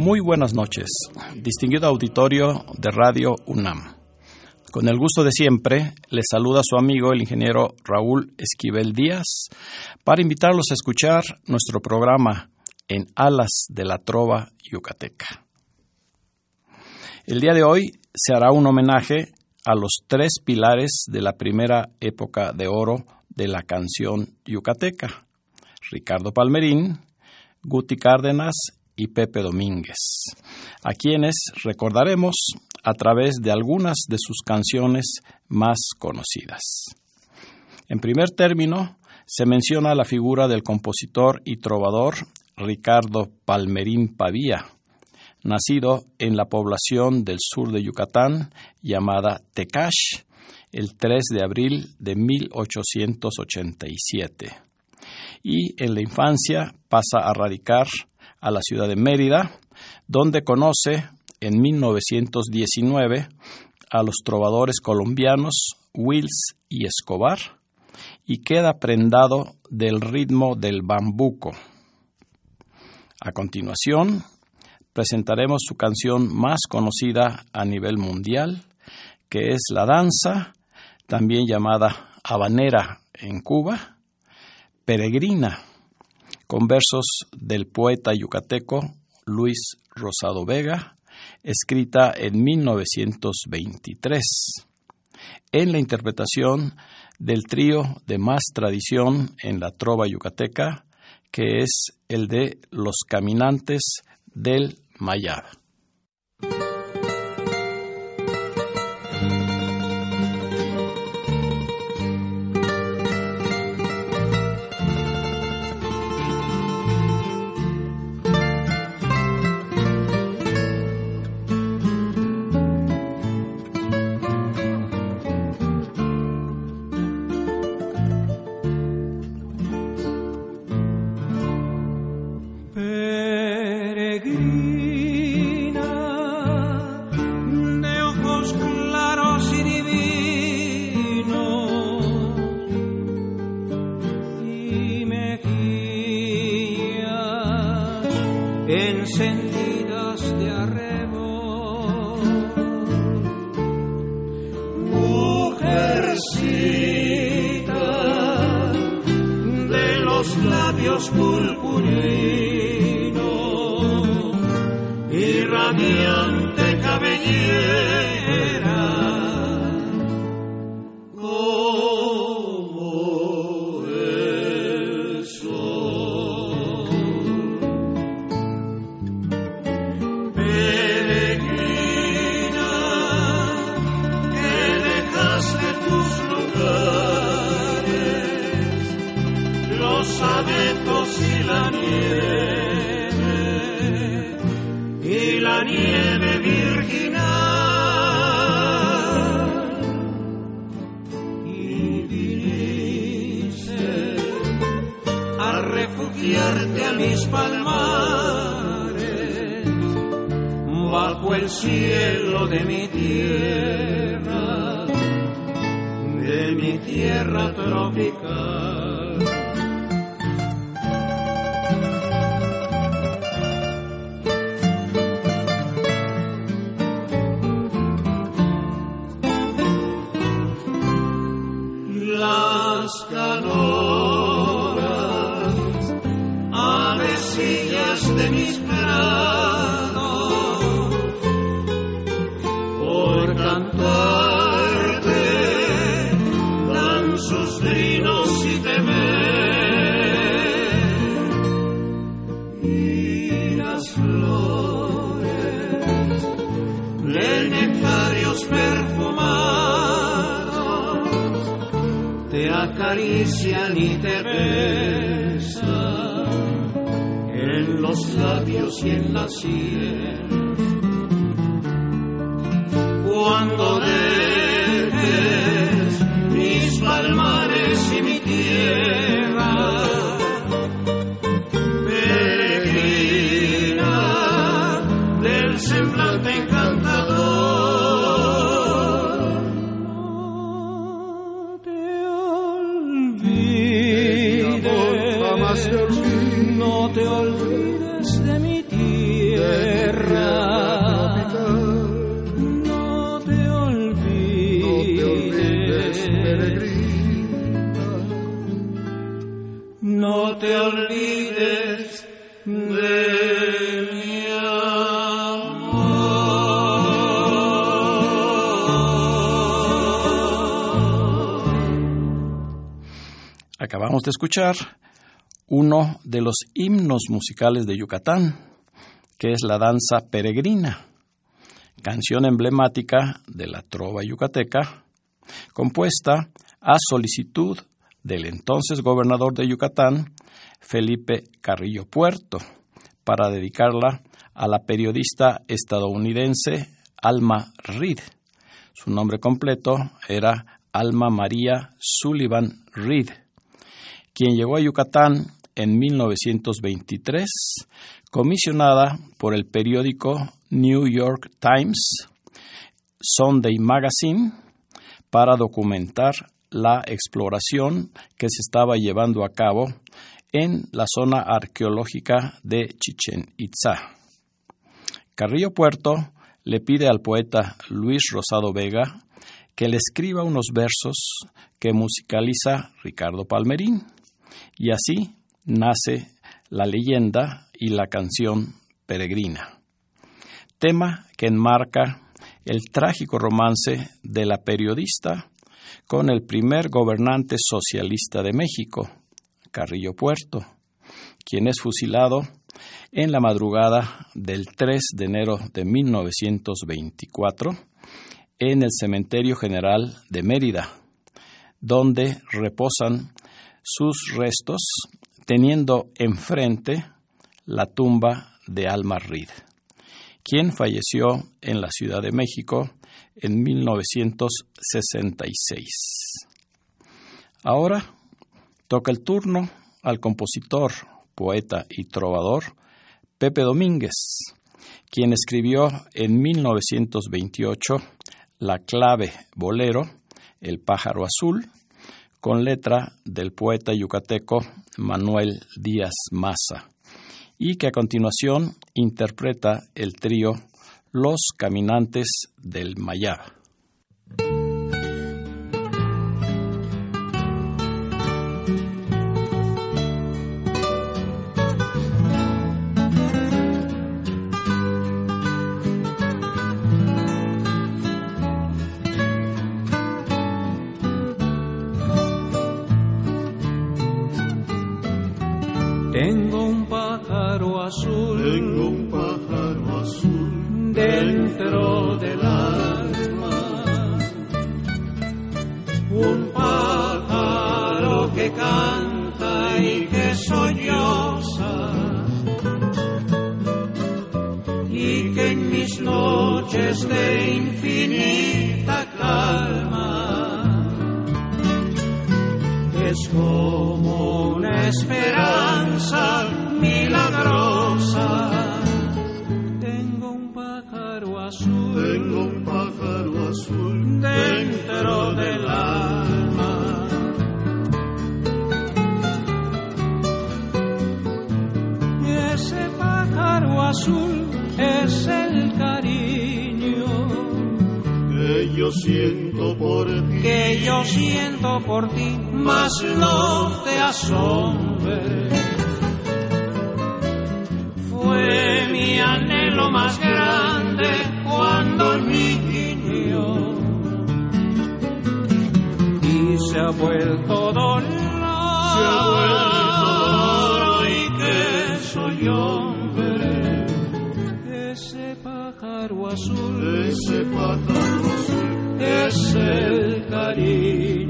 Muy buenas noches, distinguido auditorio de Radio UNAM. Con el gusto de siempre, les saluda su amigo el ingeniero Raúl Esquivel Díaz para invitarlos a escuchar nuestro programa En Alas de la Trova Yucateca. El día de hoy se hará un homenaje a los tres pilares de la primera época de oro de la canción yucateca, Ricardo Palmerín, Guti Cárdenas y Pepe Domínguez, a quienes recordaremos a través de algunas de sus canciones más conocidas. En primer término, se menciona la figura del compositor y trovador Ricardo Palmerín Pavía, nacido en la población del sur de Yucatán llamada Tecash el 3 de abril de 1887. Y en la infancia pasa a radicar a la ciudad de Mérida, donde conoce en 1919 a los trovadores colombianos Wills y Escobar y queda prendado del ritmo del bambuco. A continuación, presentaremos su canción más conocida a nivel mundial, que es la danza, también llamada habanera en Cuba, peregrina, con versos del poeta yucateco Luis Rosado Vega, escrita en 1923, en la interpretación del trío de más tradición en la trova yucateca, que es el de Los Caminantes del Mayab. El cielo de mi tierra de mi tierra tropical De escuchar uno de los himnos musicales de Yucatán, que es la danza peregrina, canción emblemática de la trova yucateca, compuesta a solicitud del entonces gobernador de Yucatán, Felipe Carrillo Puerto, para dedicarla a la periodista estadounidense Alma Reed. Su nombre completo era Alma María Sullivan Reed, quien llegó a Yucatán en 1923, comisionada por el periódico New York Times, Sunday Magazine, para documentar la exploración que se estaba llevando a cabo en la zona arqueológica de Chichen Itza. Carrillo Puerto le pide al poeta Luis Rosado Vega que le escriba unos versos que musicaliza Ricardo Palmerín, y así nace la leyenda y la canción Peregrina, tema que enmarca el trágico romance de la periodista con el primer gobernante socialista de México, Carrillo Puerto, quien es fusilado en la madrugada del 3 de enero de 1924 en el Cementerio General de Mérida, donde reposan sus restos, teniendo enfrente la tumba de Alma Reed, quien falleció en la Ciudad de México en 1966. Ahora toca el turno al compositor, poeta y trovador Pepe Domínguez, quien escribió en 1928 la clave bolero El pájaro azul, con letra del poeta yucateco Manuel Díaz Maza, y que a continuación interpreta el trío Los Caminantes del Mayab. Es como una esperanza milagrosa. Tengo un pájaro azul Tengo un pájaro azul dentro del alma. Y ese pájaro azul es el yo siento por ti. que yo siento por ti, mas no te asombre. anhelo más grande cuando el niño. Y se ha vuelto dolor, se ha vuelto dolor. Y que soy hombre, ese pájaro azul, ese pájaro azul es el cariño.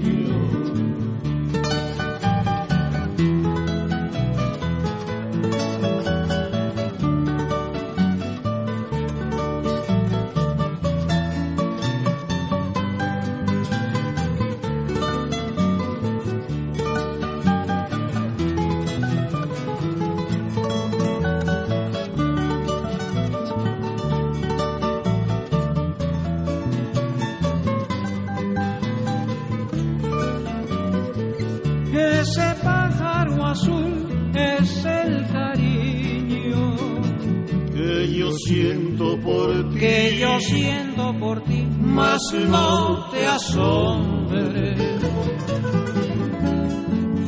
Que yo siento por ti, mas no te asombres.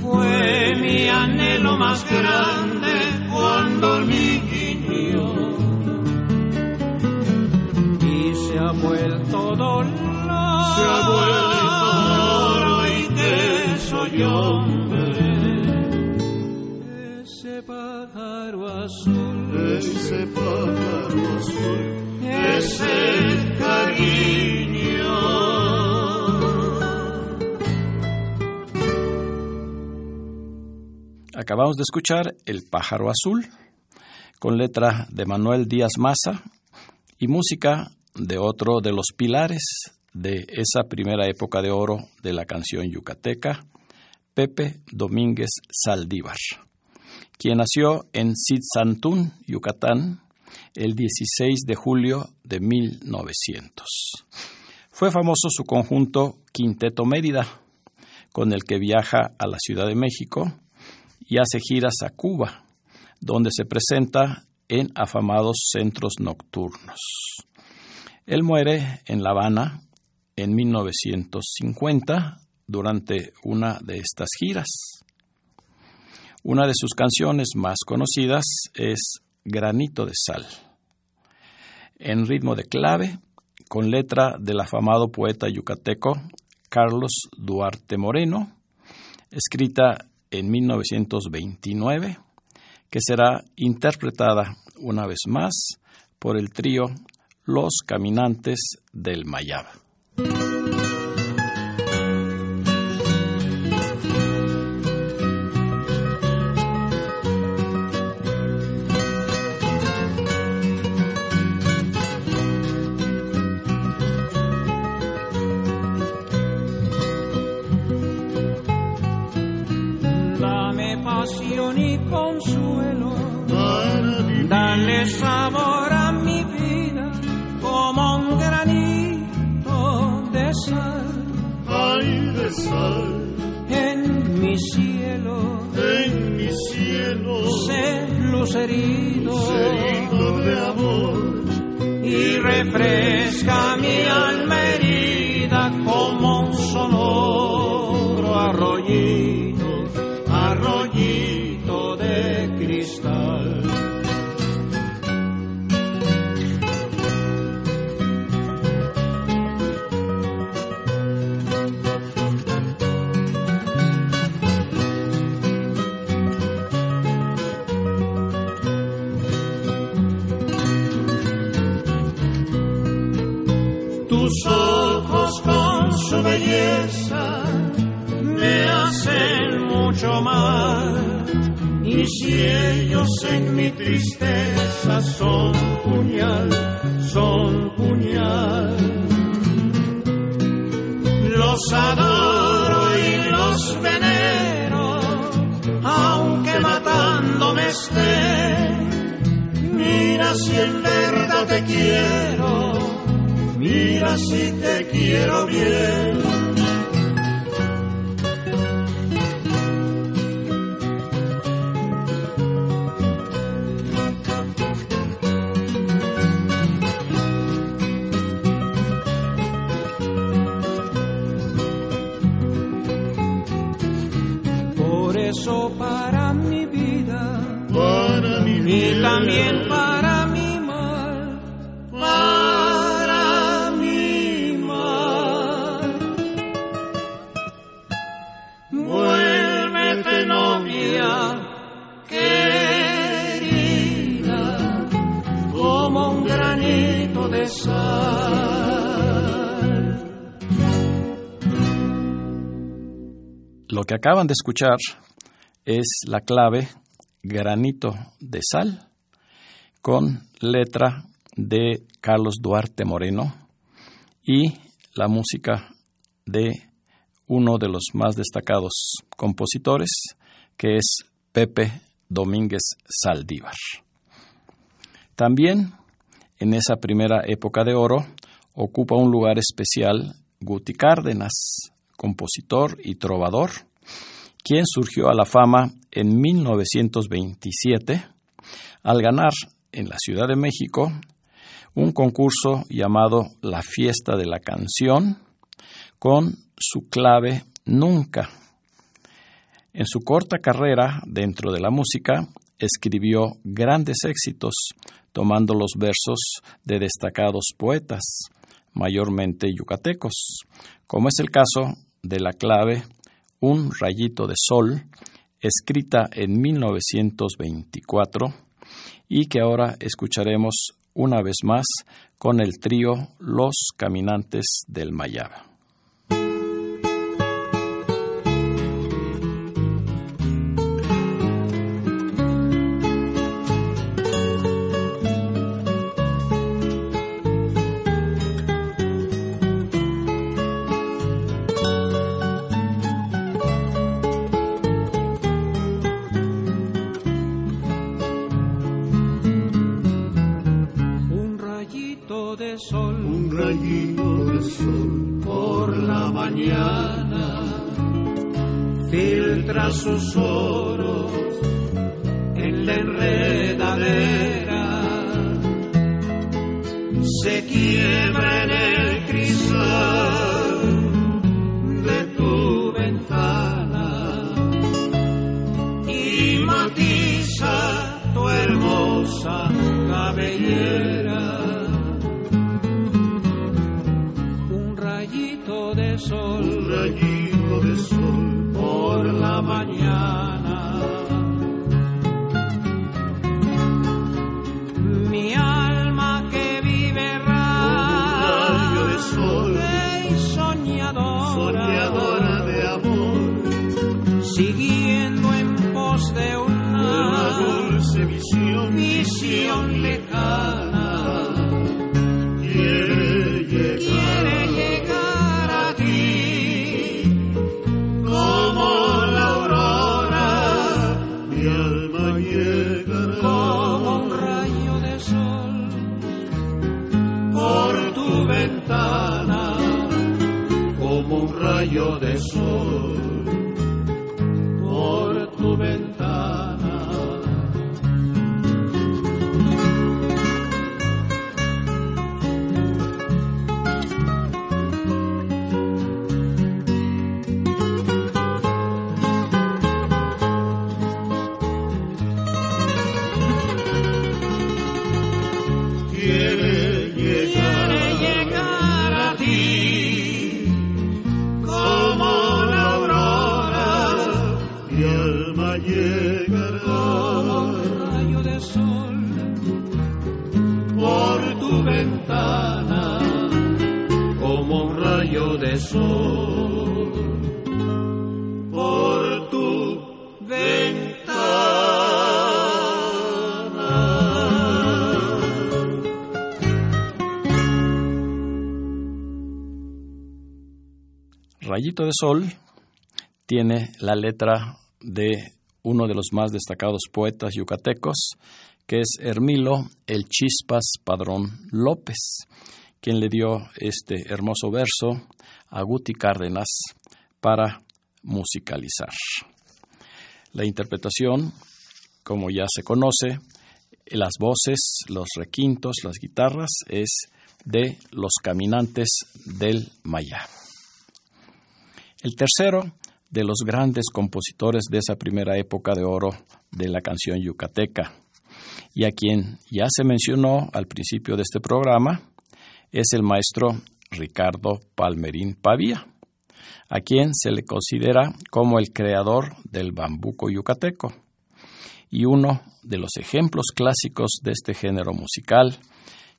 Fue mi anhelo más grande cuando el niño y se ha vuelto dolor, se ha vuelto dolor y que soy hombre. Ese pájaro azul, ese pájaro azul es el cariño. Acabamos de escuchar El pájaro azul, con letra de Manuel Díaz Maza y música de otro de los pilares de esa primera época de oro de la canción yucateca, Pepe Domínguez Saldívar, quien nació en Sitzantún, Yucatán, el 16 de julio de 1900. Fue famoso su conjunto Quinteto Mérida, con el que viaja a la Ciudad de México y hace giras a Cuba, donde se presenta en afamados centros nocturnos. Él muere en La Habana en 1950 durante una de estas giras. Una de sus canciones más conocidas es Granito de Sal, en ritmo de clave, con letra del afamado poeta yucateco Carlos Duarte Moreno, escrita en 1929, que será interpretada una vez más por el trío Los Caminantes del Mayab. Mira si en verdad te quiero, mira si te quiero bien. también para mi mal, para mi mal. Vuélvete novia querida, como un granito de sal. Lo que acaban de escuchar es la clave granito de sal con letra de Carlos Duarte Moreno y la música de uno de los más destacados compositores, que es Pepe Domínguez Saldívar. También en esa primera época de oro ocupa un lugar especial Guti Cárdenas, compositor y trovador, quien surgió a la fama en 1927 al ganar en la Ciudad de México un concurso llamado La Fiesta de la Canción con su clave Nunca. En su corta carrera dentro de la música escribió grandes éxitos tomando los versos de destacados poetas, mayormente yucatecos, como es el caso de la clave Un rayito de sol, escrita en 1924 y que ahora escucharemos una vez más con el trío Los Caminantes del Mayaba. Soñadora, soñadora de amor, siguiendo en pos de una, dulce visión, visión lejana. solo De Sol tiene la letra de uno de los más destacados poetas yucatecos, que es Hermilo El Chispas Padrón López, quien le dio este hermoso verso a Guti Cárdenas para musicalizar. La interpretación, como ya se conoce, las voces, los requintos, las guitarras, es de los caminantes del Maya. El tercero de los grandes compositores de esa primera época de oro de la canción yucateca, y a quien ya se mencionó al principio de este programa, es el maestro Ricardo Palmerín Pavía, a quien se le considera como el creador del bambuco yucateco y uno de los ejemplos clásicos de este género musical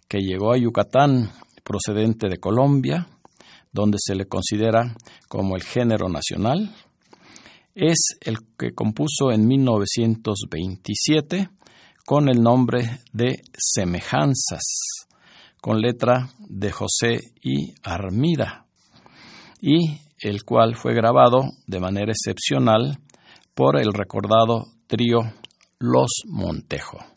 que llegó a Yucatán procedente de Colombia, donde se le considera como el género nacional. Es el que compuso en 1927 con el nombre de Semejanzas, con letra de José I. Armida, y el cual fue grabado de manera excepcional por el recordado trío Los Montejo.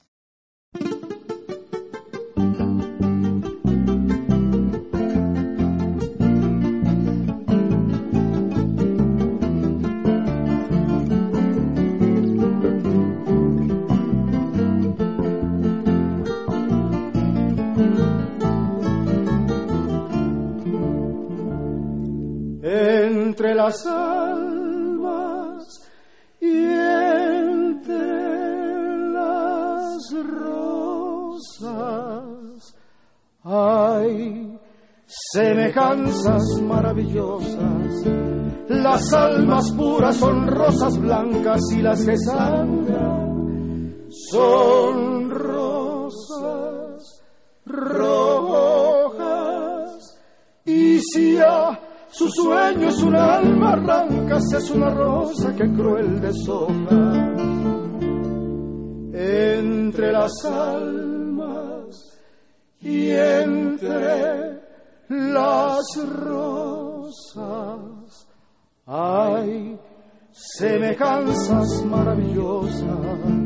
Rosas hay semejanzas maravillosas. Las almas puras son rosas blancas y las que sangran son rosas rojas. Y si a su sueño es una alma arranca, es una rosa que cruel deshoja. Entre las almas y entre las rosas hay semejanzas maravillosas.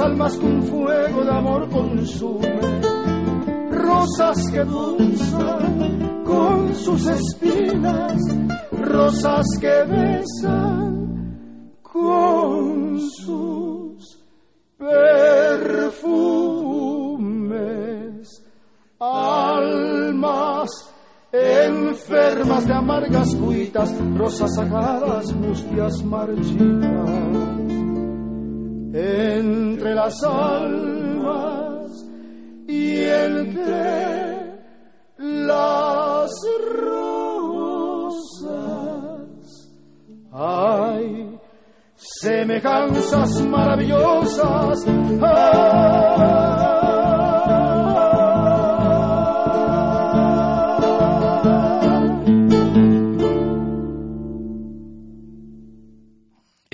Almas con fuego de amor consume, rosas que dulzan con sus espinas, rosas que besan con sus perfumes, almas enfermas de amargas cuitas, rosas sagradas, mustias marchitas. Entre las almas y entre las rosas hay semejanzas maravillosas.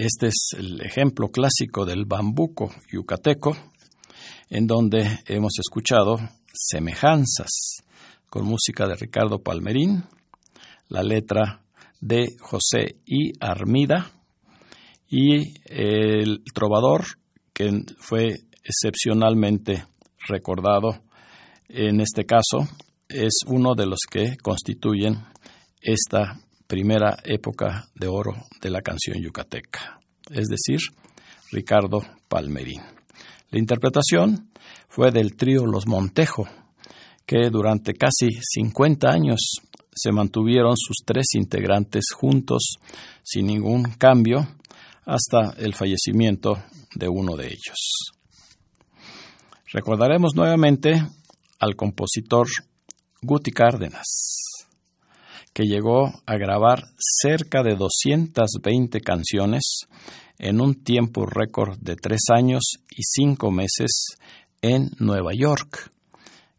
Este es el ejemplo clásico del bambuco yucateco, en donde hemos escuchado semejanzas con música de Ricardo Palmerín, la letra de José I. Armida y el trovador que fue excepcionalmente recordado en este caso es uno de los que constituyen esta primera época de oro de la canción yucateca, es decir, Ricardo Palmerín. La interpretación fue del trío Los Montejo, que durante casi 50 años se mantuvieron sus tres integrantes juntos sin ningún cambio hasta el fallecimiento de uno de ellos. Recordaremos nuevamente al compositor Guti Cárdenas, que llegó a grabar cerca de 220 canciones en un tiempo récord de tres años y cinco meses en Nueva York,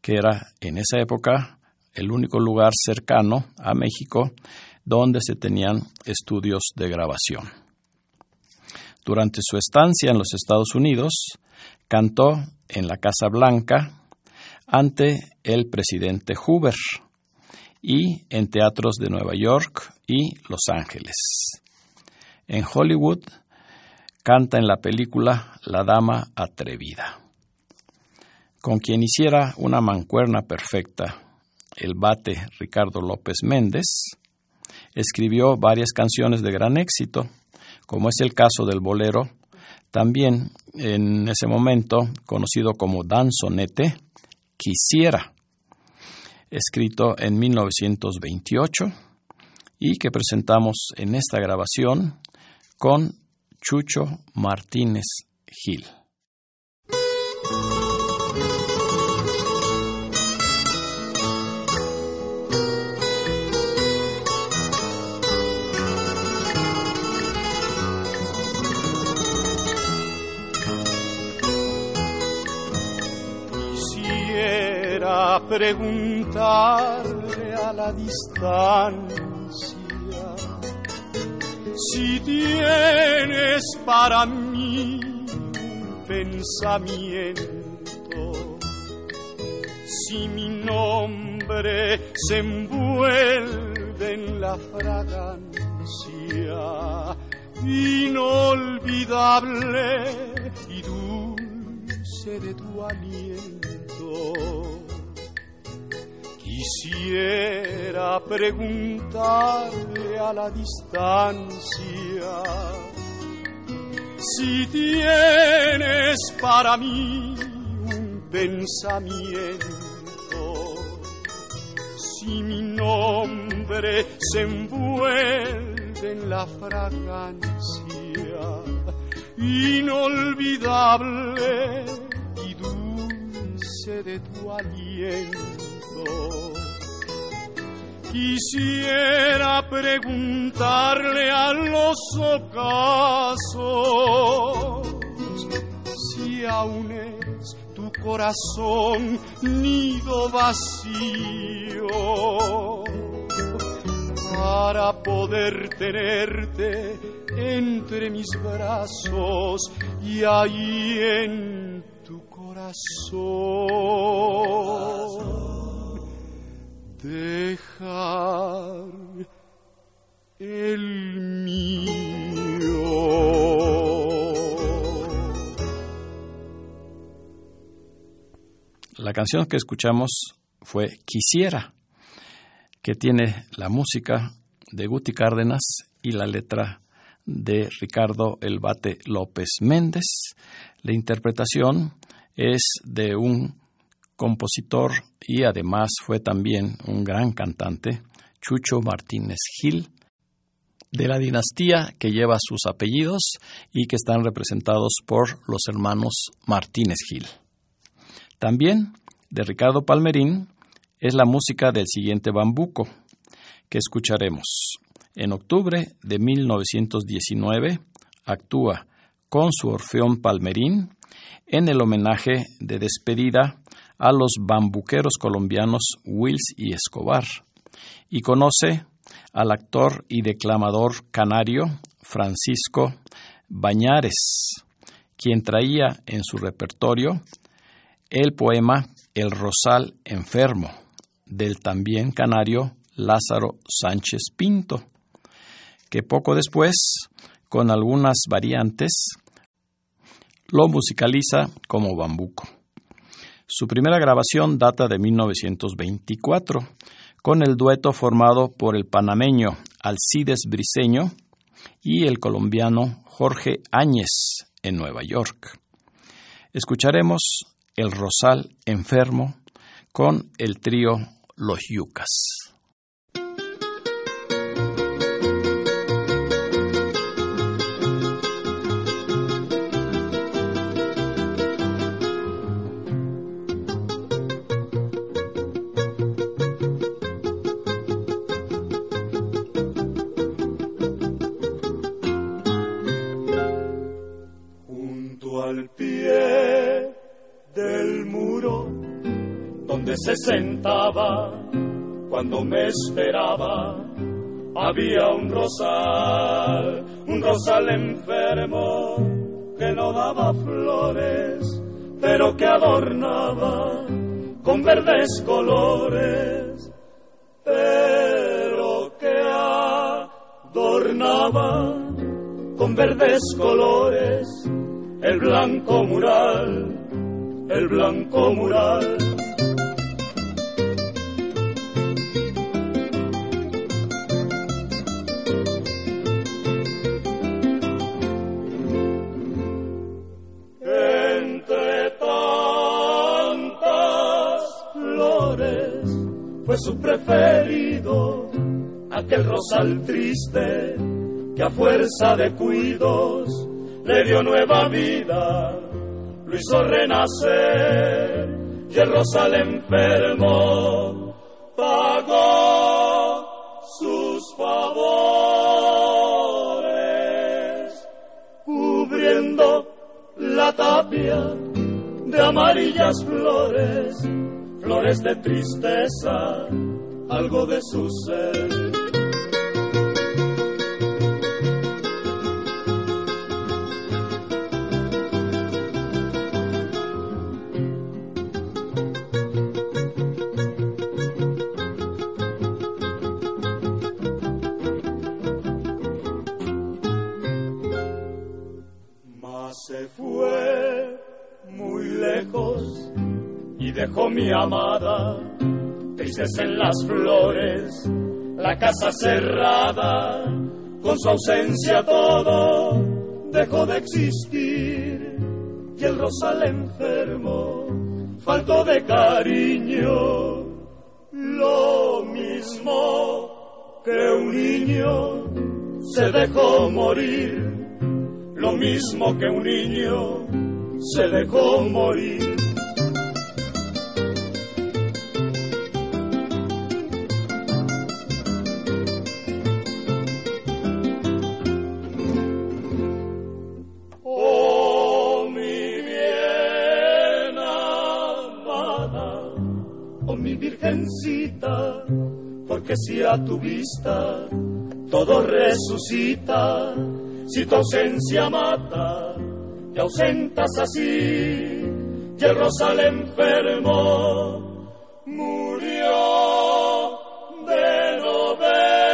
que era en esa época el único lugar cercano a México donde se tenían estudios de grabación. Durante su estancia en los Estados Unidos, cantó en la Casa Blanca ante el presidente Hoover y en teatros de Nueva York y Los Ángeles. En Hollywood canta en la película La Dama Atrevida. Con quien hiciera una mancuerna perfecta, el bate Ricardo López Méndez, escribió varias canciones de gran éxito, como es el caso del bolero, también en ese momento conocido como danzonete, Quisiera, escrito en 1928 y que presentamos en esta grabación con Chucho Martínez Gil. Preguntarle a la distancia si tienes para mí un pensamiento, si mi nombre se envuelve en la fragancia inolvidable y dulce de tu aliento Quisiera preguntarle a la distancia si tienes para mí un pensamiento, si mi nombre se envuelve en la fragancia inolvidable y dulce de tu aliento Quisiera preguntarle a los ocasos si aún es tu corazón nido vacío para poder tenerte entre mis brazos y ahí en tu corazón dejar el mío. La canción que escuchamos fue Quisiera, que tiene la música de Guti Cárdenas y la letra de Ricardo Elbate López Méndez. La interpretación es de un compositor y además fue también un gran cantante, Chucho Martínez Gil, de la dinastía que lleva sus apellidos y que están representados por los hermanos Martínez Gil. También de Ricardo Palmerín es la música del siguiente bambuco que escucharemos. En octubre de 1919 actúa con su Orfeón Palmerín en el homenaje de despedida a los bambuqueros colombianos Wills y Escobar y conoce al actor y declamador canario Francisco Bañares, quien traía en su repertorio el poema El Rosal Enfermo del también canario Lázaro Sánchez Pinto, que poco después, con algunas variantes, lo musicaliza como bambuco. Su primera grabación data de 1924, con el dueto formado por el panameño Alcides Briseño y el colombiano Jorge Áñez en Nueva York. Escucharemos El Rosal Enfermo con el trío Los Yucas. Sentaba cuando me esperaba. Había un rosal, un rosal enfermo que no daba flores, pero que adornaba con verdes colores, pero que adornaba con verdes colores el blanco mural, el blanco mural preferido, aquel rosal triste que a fuerza de cuidos le dio nueva vida, lo hizo renacer y el rosal enfermo pagó sus favores, cubriendo la tapia de amarillas flores, flores de tristeza, algo de su ser. En las flores, la casa cerrada, con su ausencia todo dejó de existir y el rosal enfermo faltó de cariño, lo mismo que un niño se dejó morir, lo mismo que un niño se dejó morir. Si a tu vista todo resucita, si tu ausencia mata, te ausentas así, y el rosal enfermo murió de no verte.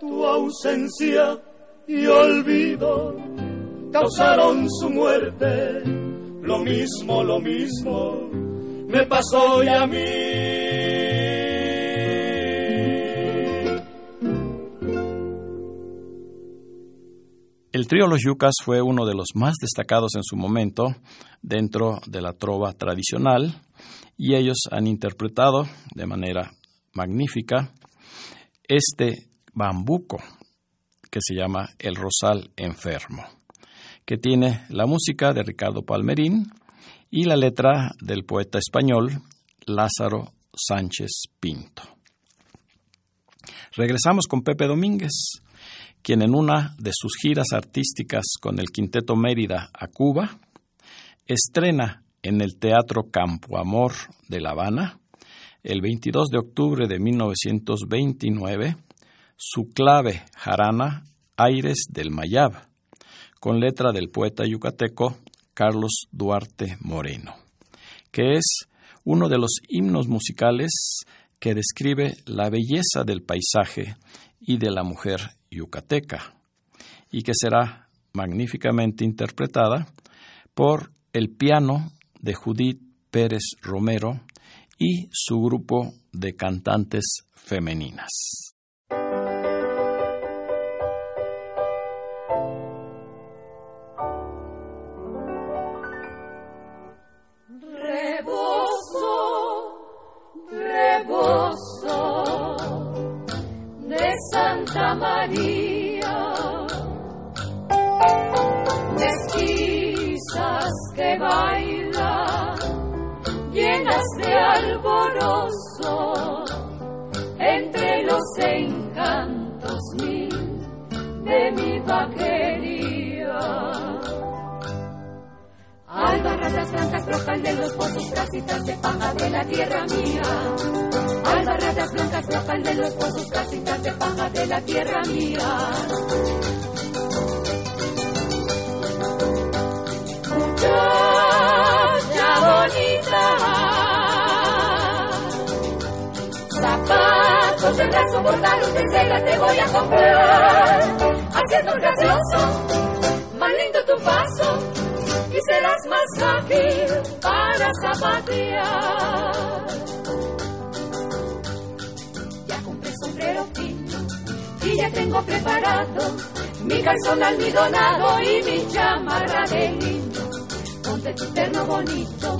Tu ausencia y olvido causaron su muerte, lo mismo, lo mismo me pasó y a mí. Trío Los Yucas fue uno de los más destacados en su momento dentro de la trova tradicional y ellos han interpretado de manera magnífica este bambuco que se llama El Rosal Enfermo, que tiene la música de Ricardo Palmerín, y la letra del poeta español Lázaro Sánchez Pinto. Regresamos con Pepe Domínguez, quien en una de sus giras artísticas con el Quinteto Mérida a Cuba, estrena en el Teatro Campo Amor de La Habana, el 22 de octubre de 1929, su clave jarana Aires del Mayab, con letra del poeta yucateco Carlos Duarte Moreno, que es uno de los himnos musicales que describe la belleza del paisaje y de la mujer yucateca, y que será magníficamente interpretada por el piano de Judith Pérez Romero y su grupo de cantantes femeninas. Brotan de los pozos, casitas de paja de la tierra mía. Albarradas blancas brotan de los pozos, casitas de paja de la tierra mía. Muchacha bonita, zapatos de brazo bordados de seda te voy a comprar, haciendo un gracioso, más lindo tu paso y serás más ágil para zapatear. y ya tengo preparado mi calzón almidonado y mi chamarra de lino. Ponte tu terno bonito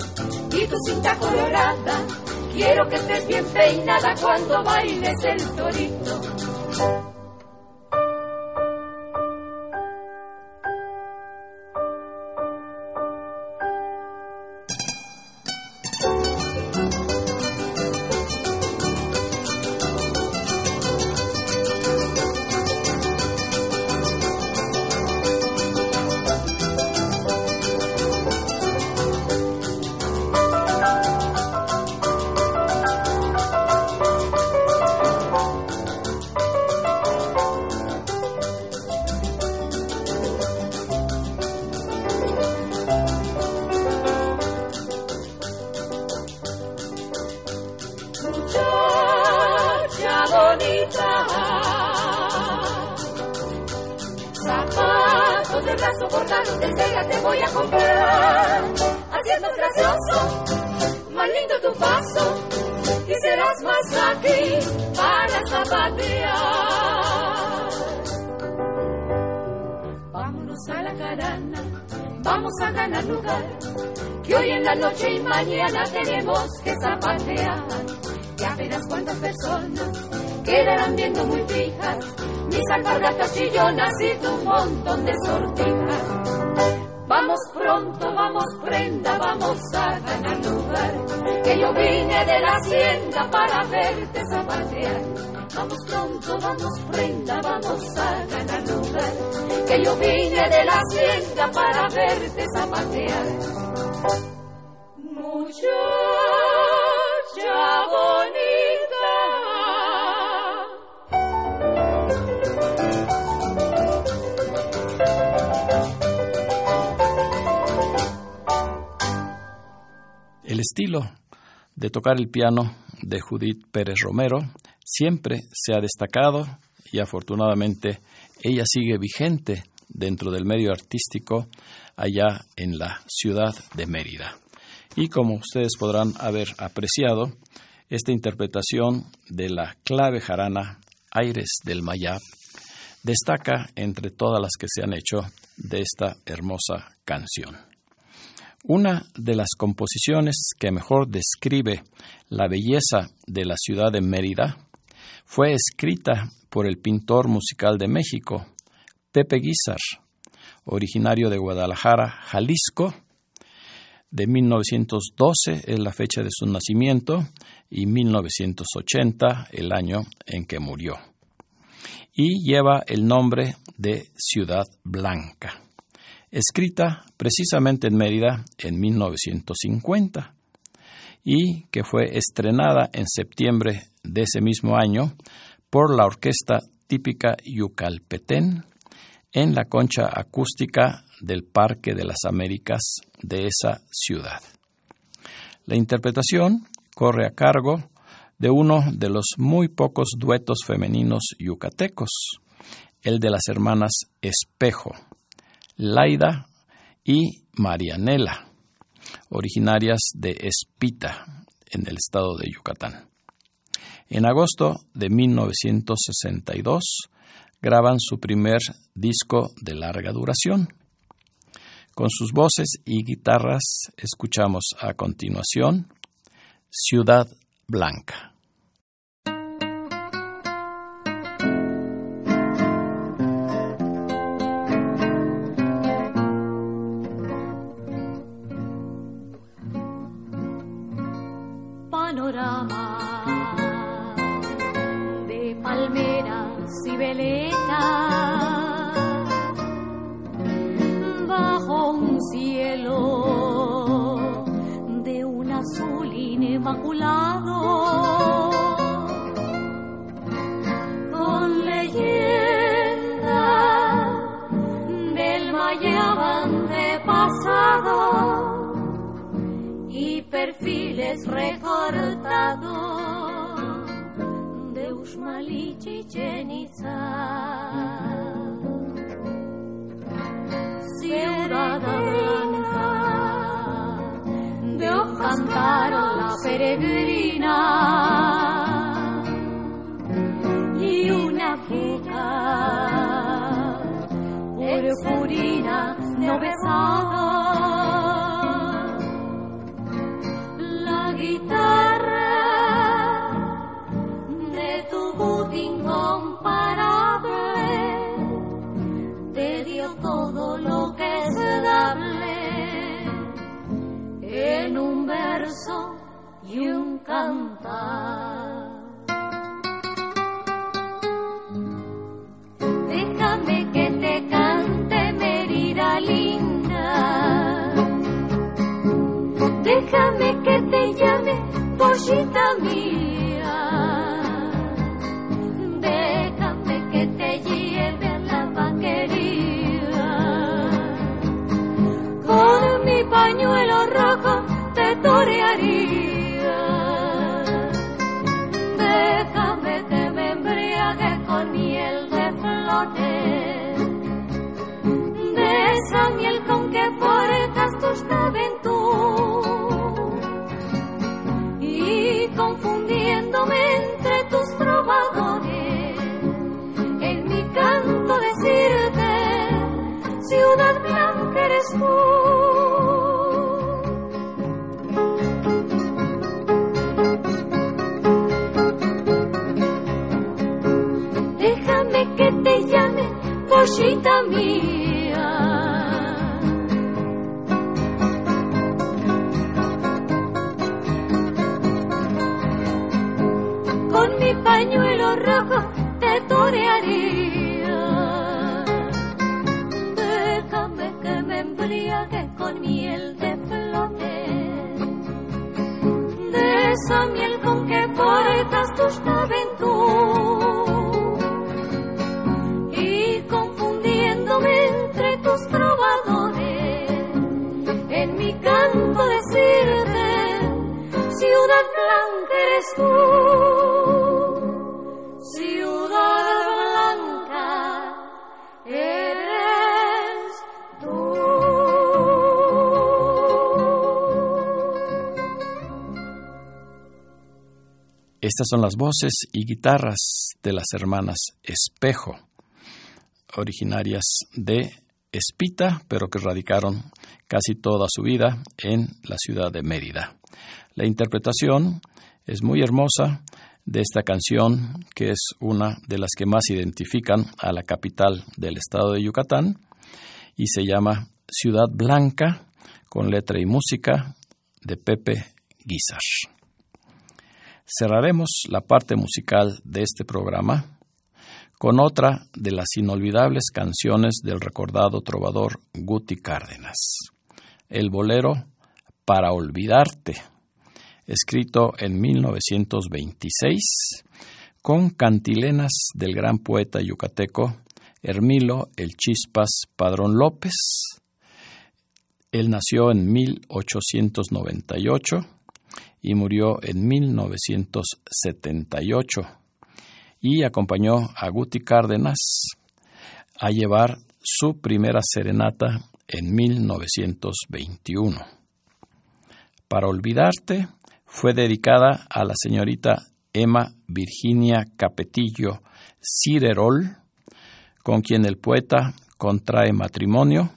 y tu cinta colorada. Quiero que estés bien peinada cuando bailes el torito. Mañana tenemos que zapatear. Ya verás cuántas personas quedarán viendo muy fijas mis alpargatas chillonas y tu montón de sortijas. Vamos pronto, vamos prenda, vamos a ganar lugar. Que yo vine de la hacienda para verte zapatear. Vamos pronto, vamos prenda, vamos a ganar lugar. Que yo vine de la hacienda para verte zapatear. El estilo de tocar el piano de Judith Pérez Romero siempre se ha destacado y afortunadamente ella sigue vigente dentro del medio artístico allá en la ciudad de Mérida. Y como ustedes podrán haber apreciado, esta interpretación de la clave jarana Aires del Mayab destaca entre todas las que se han hecho de esta hermosa canción. Una de las composiciones que mejor describe la belleza de la ciudad de Mérida fue escrita por el pintor musical de México, Pepe Guizar, originario de Guadalajara, Jalisco, de 1912 es la fecha de su nacimiento y 1980 el año en que murió. Y lleva el nombre de Ciudad Blanca, escrita precisamente en Mérida en 1950 y que fue estrenada en septiembre de ese mismo año por la orquesta típica Yucalpetén en la concha acústica del Parque de las Américas de esa ciudad. La interpretación corre a cargo de uno de los muy pocos duetos femeninos yucatecos, el de las hermanas Espejo, Laida y Marianela, originarias de Espita, en el estado de Yucatán. En agosto de 1962 graban su primer disco de larga duración, con sus voces y guitarras escuchamos a continuación Ciudad Blanca. peregrina y una fija purpurina no besada. agita-me. decirte, ciudad blanca eres tú. déjame que te llame pollita mía. Con mi pañuelo rojo te torearé. embriague con miel te flores, de esa miel con que portas tus aventuras. Y confundiéndome entre tus trovadores, en mi canto decirte, ciudad blanca eres tú. Estas son las voces y guitarras de las hermanas Espejo, originarias de Espita, pero que radicaron casi toda su vida en la ciudad de Mérida. La interpretación es muy hermosa de esta canción, que es una de las que más identifican a la capital del estado de Yucatán, y se llama Ciudad Blanca, con letra y música de Pepe Guizar. Cerraremos la parte musical de este programa con otra de las inolvidables canciones del recordado trovador Guti Cárdenas, el bolero Para Olvidarte, escrito en 1926 con cantilenas del gran poeta yucateco Hermilo El Chispas Padrón López. Él nació en 1898 y murió en 1978 y acompañó a Guti Cárdenas a llevar su primera serenata en 1921. Para olvidarte fue dedicada a la señorita Emma Virginia Capetillo Cirerol, con quien el poeta contrae matrimonio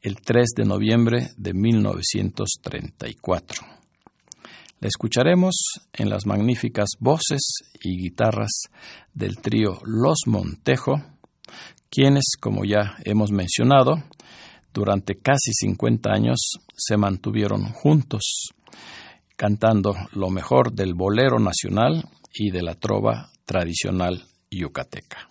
el 3 de noviembre de 1934. Escucharemos en las magníficas voces y guitarras del trío Los Montejo, quienes, como ya hemos mencionado, durante casi 50 años se mantuvieron juntos, cantando lo mejor del bolero nacional y de la trova tradicional yucateca.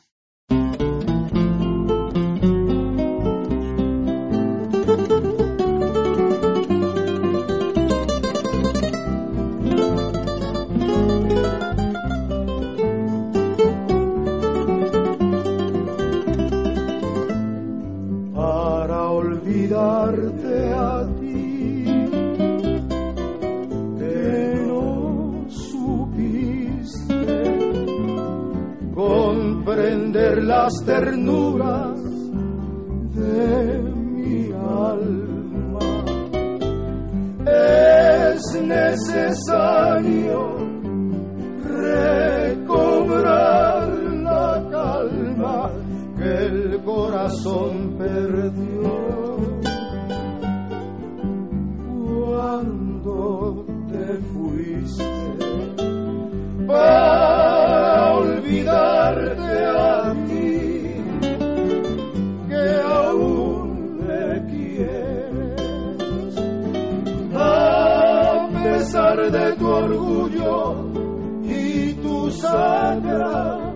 Ternuras de mi alma. Es necesario recobrar la calma que el corazón perdió cuando te fui. fuiste de tu orgullo y tus agravios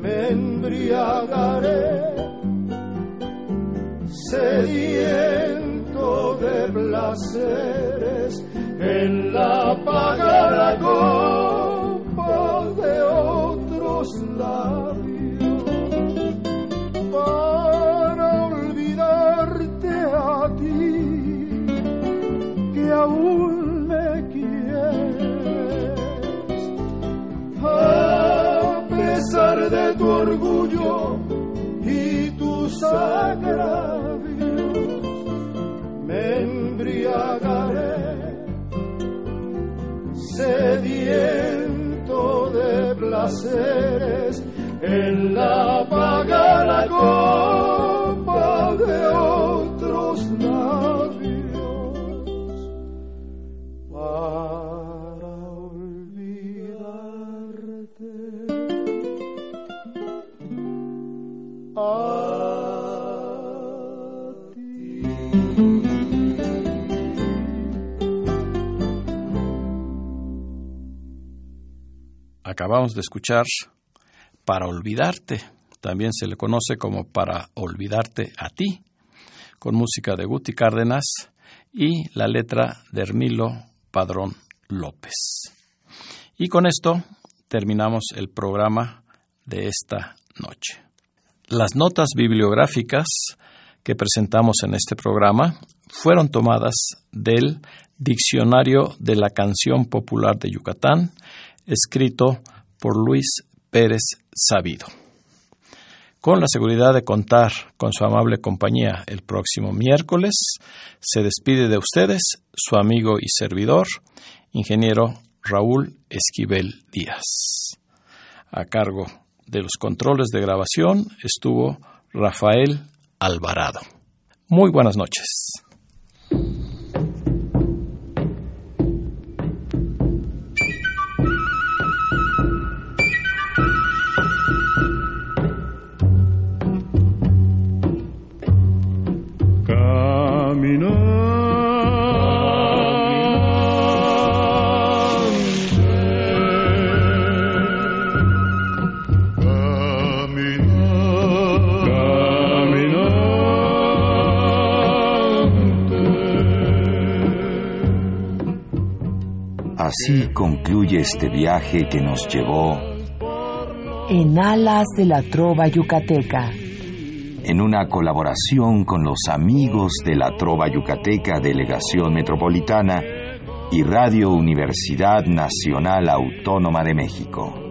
me embriagaré. Sediento de placeres en la apagada tu orgullo y tus agravios me embriagaré sediento de placeres en la apagada Acabamos de escuchar Para olvidarte, también se le conoce como Para olvidarte a ti, con música de Guti Cárdenas y la letra de Hermilo Padrón López. Y con esto terminamos el programa de esta noche. Las notas bibliográficas que presentamos en este programa fueron tomadas del Diccionario de la Canción Popular de Yucatán, escrito por Luis Pérez Sabido. Con la seguridad de contar con su amable compañía el próximo miércoles, se despide de ustedes su amigo y servidor, ingeniero Raúl Esquivel Díaz. A cargo de los controles de grabación estuvo Rafael Alvarado. Muy buenas noches. Concluye este viaje que nos llevó En alas de la trova yucateca. en una colaboración con los amigos de la Trova Yucateca Delegación Metropolitana y Radio Universidad Nacional Autónoma de México.